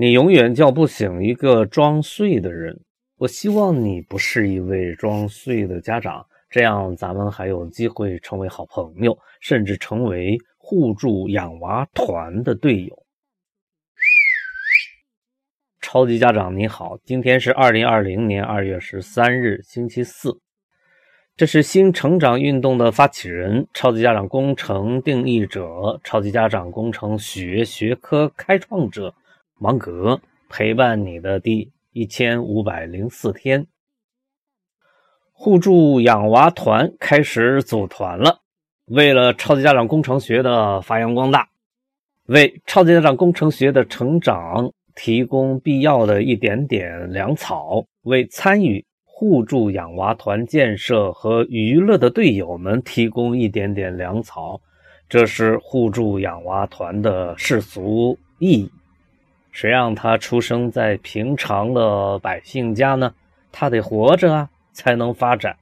你永远叫不醒一个装睡的人。我希望你不是一位装睡的家长，这样咱们还有机会成为好朋友，甚至成为互助养娃团的队友。超级家长你好，今天是二零二零年二月十三日，星期四。这是新成长运动的发起人、超级家长工程定义者、超级家长工程学学科开创者。芒格陪伴你的第一千五百零四天，互助养娃团开始组团了。为了超级家长工程学的发扬光大，为超级家长工程学的成长提供必要的一点点粮草，为参与互助养娃团建设和娱乐的队友们提供一点点粮草，这是互助养娃团的世俗意义。谁让他出生在平常的百姓家呢？他得活着啊，才能发展。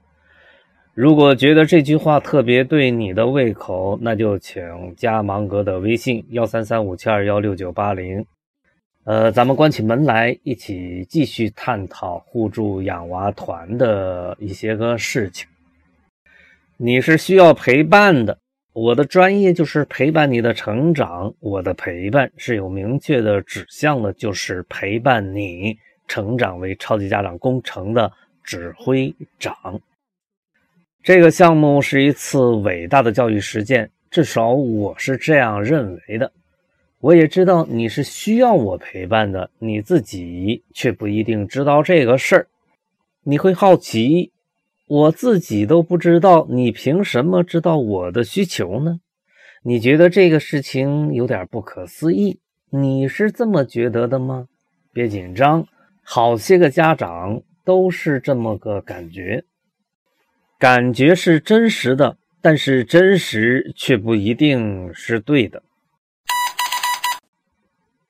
如果觉得这句话特别对你的胃口，那就请加芒格的微信幺三三五七二幺六九八零。呃，咱们关起门来一起继续探讨互助养娃团的一些个事情。你是需要陪伴的。我的专业就是陪伴你的成长，我的陪伴是有明确的指向的，就是陪伴你成长为超级家长工程的指挥长。这个项目是一次伟大的教育实践，至少我是这样认为的。我也知道你是需要我陪伴的，你自己却不一定知道这个事儿。你会好奇。我自己都不知道，你凭什么知道我的需求呢？你觉得这个事情有点不可思议？你是这么觉得的吗？别紧张，好些个家长都是这么个感觉。感觉是真实的，但是真实却不一定是对的。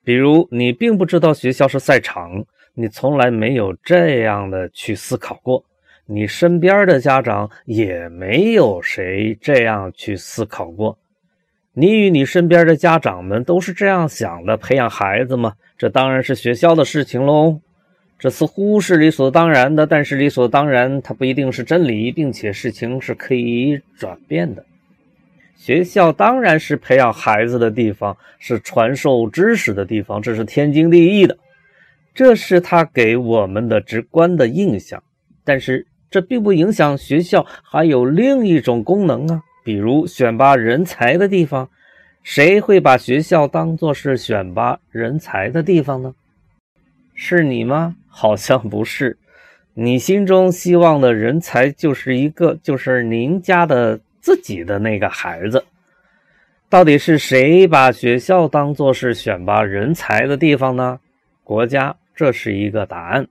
比如，你并不知道学校是赛场，你从来没有这样的去思考过。你身边的家长也没有谁这样去思考过。你与你身边的家长们都是这样想的：培养孩子嘛，这当然是学校的事情喽。这似乎是理所当然的，但是理所当然它不一定是真理，并且事情是可以转变的。学校当然是培养孩子的地方，是传授知识的地方，这是天经地义的。这是他给我们的直观的印象，但是。这并不影响学校还有另一种功能啊，比如选拔人才的地方。谁会把学校当作是选拔人才的地方呢？是你吗？好像不是。你心中希望的人才就是一个，就是您家的自己的那个孩子。到底是谁把学校当作是选拔人才的地方呢？国家，这是一个答案。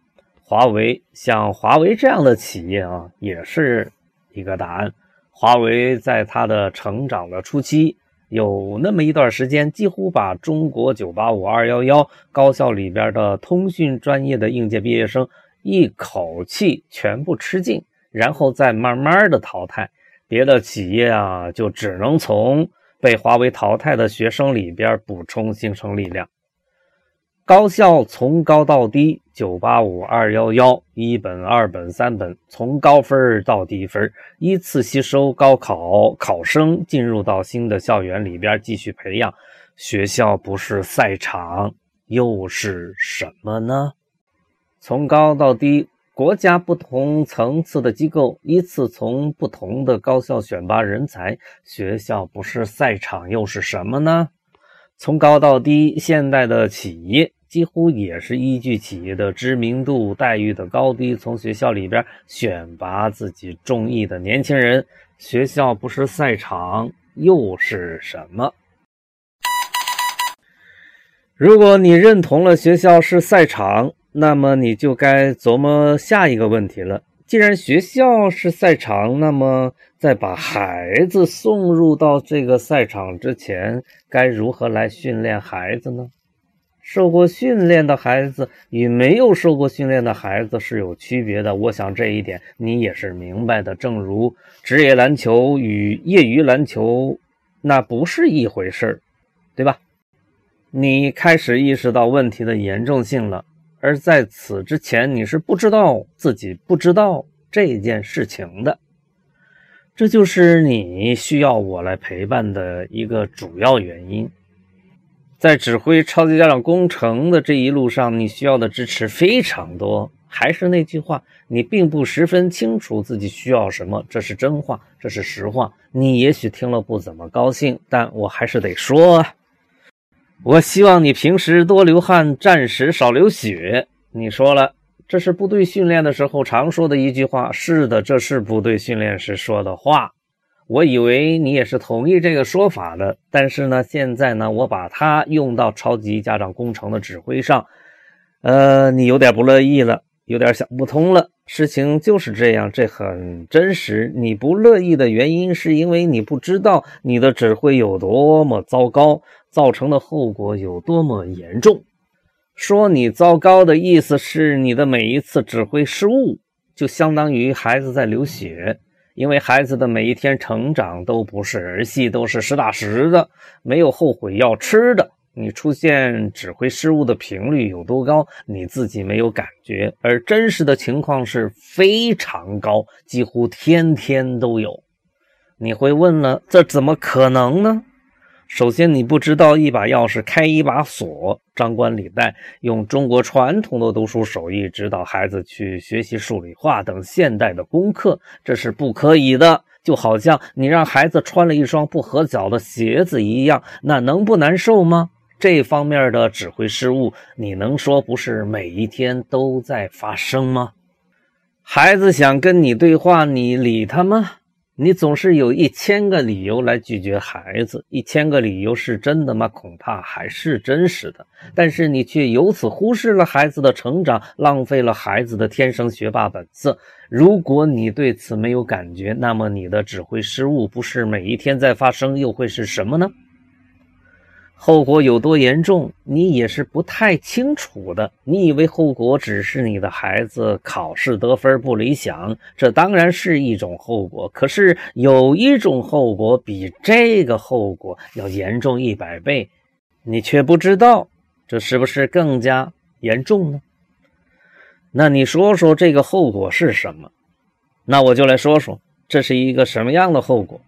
华为像华为这样的企业啊，也是一个答案。华为在它的成长的初期，有那么一段时间，几乎把中国985、211高校里边的通讯专业的应届毕业生一口气全部吃尽，然后再慢慢的淘汰。别的企业啊，就只能从被华为淘汰的学生里边补充新生力量。高校从高到低，九八五、二幺幺，一本、二本、三本，从高分到低分，依次吸收高考考生，进入到新的校园里边继续培养。学校不是赛场，又是什么呢？从高到低，国家不同层次的机构依次从不同的高校选拔人才。学校不是赛场，又是什么呢？从高到低，现代的企业。几乎也是依据企业的知名度、待遇的高低，从学校里边选拔自己中意的年轻人。学校不是赛场，又是什么？如果你认同了学校是赛场，那么你就该琢磨下一个问题了。既然学校是赛场，那么在把孩子送入到这个赛场之前，该如何来训练孩子呢？受过训练的孩子与没有受过训练的孩子是有区别的，我想这一点你也是明白的。正如职业篮球与业余篮球那不是一回事儿，对吧？你开始意识到问题的严重性了。而在此之前，你是不知道自己不知道这件事情的。这就是你需要我来陪伴的一个主要原因。在指挥超级家长工程的这一路上，你需要的支持非常多。还是那句话，你并不十分清楚自己需要什么，这是真话，这是实话。你也许听了不怎么高兴，但我还是得说，我希望你平时多流汗，战时少流血。你说了，这是部队训练的时候常说的一句话。是的，这是部队训练时说的话。我以为你也是同意这个说法的，但是呢，现在呢，我把它用到超级家长工程的指挥上，呃，你有点不乐意了，有点想不通了。事情就是这样，这很真实。你不乐意的原因是因为你不知道你的指挥有多么糟糕，造成的后果有多么严重。说你糟糕的意思是你的每一次指挥失误，就相当于孩子在流血。因为孩子的每一天成长都不是儿戏，都是实打实的，没有后悔药吃的。你出现指挥失误的频率有多高，你自己没有感觉，而真实的情况是非常高，几乎天天都有。你会问了，这怎么可能呢？首先，你不知道一把钥匙开一把锁，张冠李戴，用中国传统的读书手艺指导孩子去学习数理化等现代的功课，这是不可以的。就好像你让孩子穿了一双不合脚的鞋子一样，那能不难受吗？这方面的指挥失误，你能说不是每一天都在发生吗？孩子想跟你对话，你理他吗？你总是有一千个理由来拒绝孩子，一千个理由是真的吗？恐怕还是真实的。但是你却由此忽视了孩子的成长，浪费了孩子的天生学霸本色。如果你对此没有感觉，那么你的指挥失误不是每一天在发生，又会是什么呢？后果有多严重，你也是不太清楚的。你以为后果只是你的孩子考试得分不理想，这当然是一种后果。可是有一种后果比这个后果要严重一百倍，你却不知道，这是不是更加严重呢？那你说说这个后果是什么？那我就来说说，这是一个什么样的后果。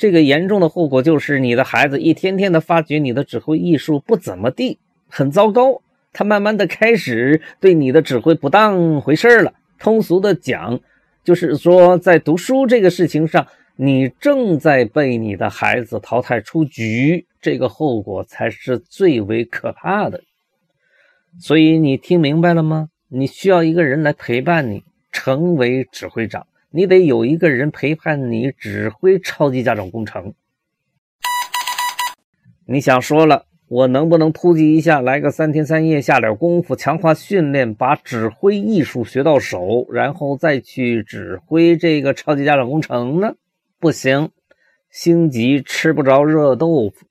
这个严重的后果就是，你的孩子一天天的发觉你的指挥艺术不怎么地，很糟糕。他慢慢的开始对你的指挥不当回事了。通俗的讲，就是说在读书这个事情上，你正在被你的孩子淘汰出局。这个后果才是最为可怕的。所以你听明白了吗？你需要一个人来陪伴你，成为指挥长。你得有一个人陪伴你指挥超级家长工程。你想说了，我能不能突击一下，来个三天三夜，下点功夫，强化训练，把指挥艺术学到手，然后再去指挥这个超级家长工程呢？不行，心急吃不着热豆腐。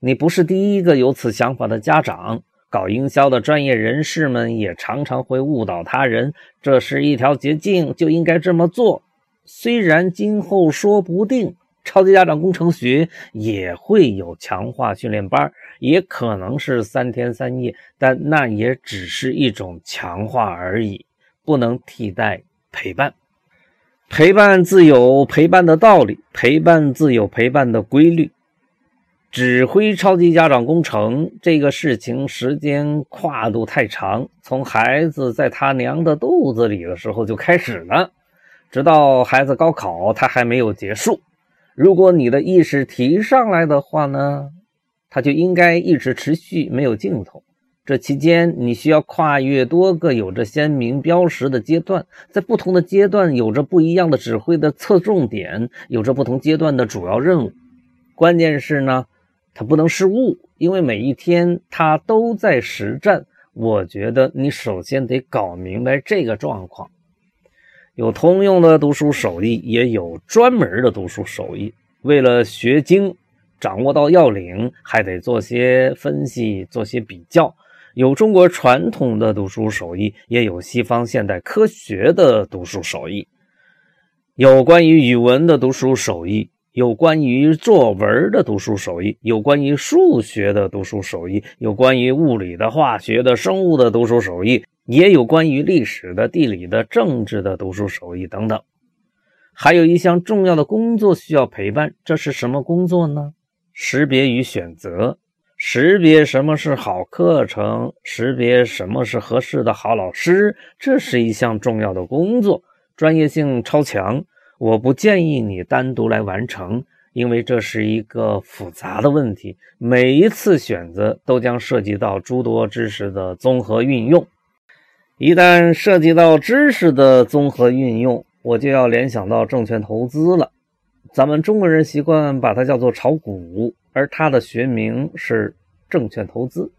你不是第一个有此想法的家长。搞营销的专业人士们也常常会误导他人，这是一条捷径，就应该这么做。虽然今后说不定超级家长工程学也会有强化训练班，也可能是三天三夜，但那也只是一种强化而已，不能替代陪伴。陪伴自有陪伴的道理，陪伴自有陪伴的规律。指挥超级家长工程这个事情时间跨度太长，从孩子在他娘的肚子里的时候就开始了，直到孩子高考，他还没有结束。如果你的意识提上来的话呢，他就应该一直持续，没有尽头。这期间你需要跨越多个有着鲜明标识的阶段，在不同的阶段有着不一样的指挥的侧重点，有着不同阶段的主要任务。关键是呢。他不能失误，因为每一天他都在实战。我觉得你首先得搞明白这个状况。有通用的读书手艺，也有专门的读书手艺。为了学精，掌握到要领，还得做些分析，做些比较。有中国传统的读书手艺，也有西方现代科学的读书手艺。有关于语文的读书手艺。有关于作文的读书手艺，有关于数学的读书手艺，有关于物理的、化学的、生物的读书手艺，也有关于历史的、地理的、政治的读书手艺等等。还有一项重要的工作需要陪伴，这是什么工作呢？识别与选择，识别什么是好课程，识别什么是合适的好老师，这是一项重要的工作，专业性超强。我不建议你单独来完成，因为这是一个复杂的问题，每一次选择都将涉及到诸多知识的综合运用。一旦涉及到知识的综合运用，我就要联想到证券投资了。咱们中国人习惯把它叫做炒股，而它的学名是证券投资。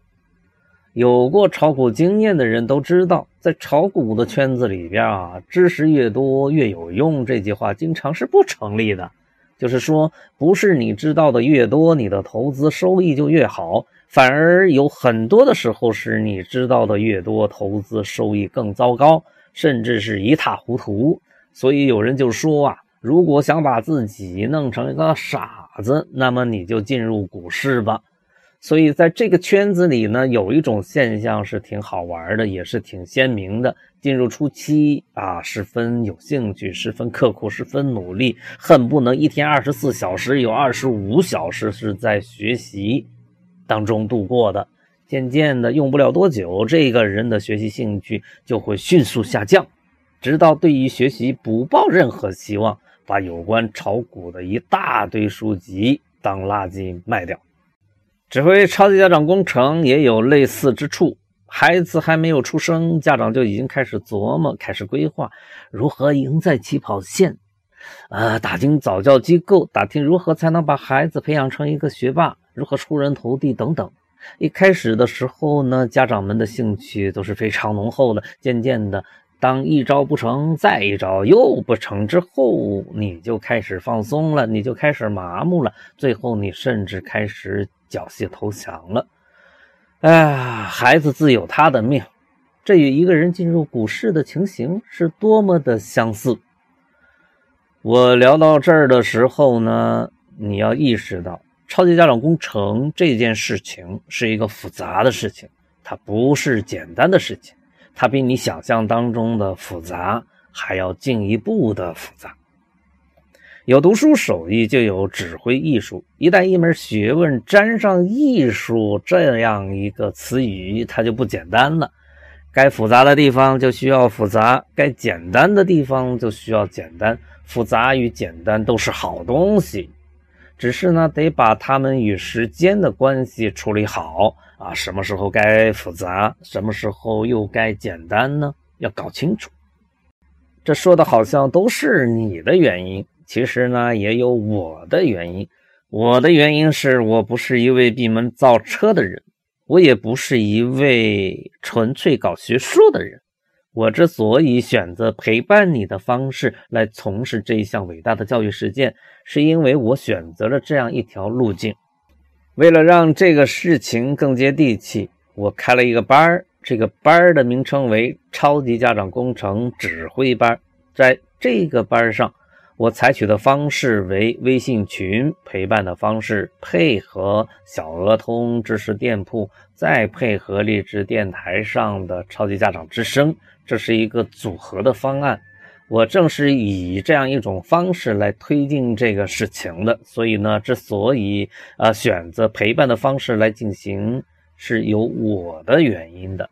有过炒股经验的人都知道，在炒股的圈子里边啊，知识越多越有用，这句话经常是不成立的。就是说，不是你知道的越多，你的投资收益就越好，反而有很多的时候是你知道的越多，投资收益更糟糕，甚至是一塌糊涂。所以有人就说啊。如果想把自己弄成一个傻子，那么你就进入股市吧。所以在这个圈子里呢，有一种现象是挺好玩的，也是挺鲜明的。进入初期啊，十分有兴趣，十分刻苦，十分努力，恨不能一天二十四小时有二十五小时是在学习当中度过的。渐渐的，用不了多久，这个人的学习兴趣就会迅速下降，直到对于学习不抱任何希望。把有关炒股的一大堆书籍当垃圾卖掉。指挥超级家长工程也有类似之处。孩子还没有出生，家长就已经开始琢磨、开始规划如何赢在起跑线。呃，打听早教机构，打听如何才能把孩子培养成一个学霸，如何出人头地等等。一开始的时候呢，家长们的兴趣都是非常浓厚的。渐渐的。当一招不成，再一招又不成之后，你就开始放松了，你就开始麻木了，最后你甚至开始缴械投降了。哎呀，孩子自有他的命，这与一个人进入股市的情形是多么的相似。我聊到这儿的时候呢，你要意识到，超级家长工程这件事情是一个复杂的事情，它不是简单的事情。它比你想象当中的复杂还要进一步的复杂。有读书手艺，就有指挥艺术。一旦一门学问沾上艺术这样一个词语，它就不简单了。该复杂的地方就需要复杂，该简单的地方就需要简单。复杂与简单都是好东西，只是呢，得把它们与时间的关系处理好。啊，什么时候该复杂，什么时候又该简单呢？要搞清楚。这说的好像都是你的原因，其实呢也有我的原因。我的原因是我不是一位闭门造车的人，我也不是一位纯粹搞学术的人。我之所以选择陪伴你的方式来从事这一项伟大的教育实践，是因为我选择了这样一条路径。为了让这个事情更接地气，我开了一个班儿。这个班儿的名称为“超级家长工程指挥班”。在这个班上，我采取的方式为微信群陪伴的方式，配合小鹅通知识店铺，再配合励志电台上的超级家长之声，这是一个组合的方案。我正是以这样一种方式来推进这个事情的，所以呢，之所以呃选择陪伴的方式来进行，是有我的原因的。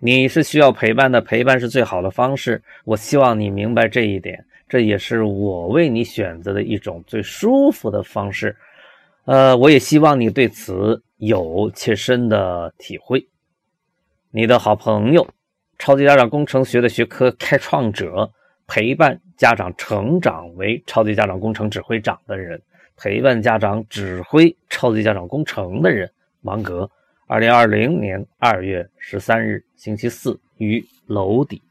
你是需要陪伴的，陪伴是最好的方式。我希望你明白这一点，这也是我为你选择的一种最舒服的方式。呃，我也希望你对此有切身的体会。你的好朋友，超级家长工程学的学科开创者。陪伴家长成长为超级家长工程指挥长的人，陪伴家长指挥超级家长工程的人，芒格，二零二零年二月十三日星期四于楼底。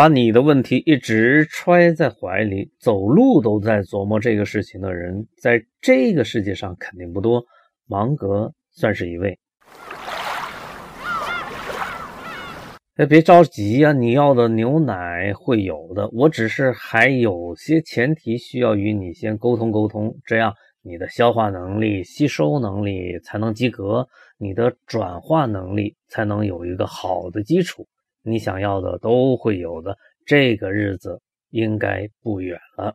把你的问题一直揣在怀里，走路都在琢磨这个事情的人，在这个世界上肯定不多。芒格算是一位。哎，别着急呀，你要的牛奶会有的。我只是还有些前提需要与你先沟通沟通，这样你的消化能力、吸收能力才能及格，你的转化能力才能有一个好的基础。你想要的都会有的，这个日子应该不远了。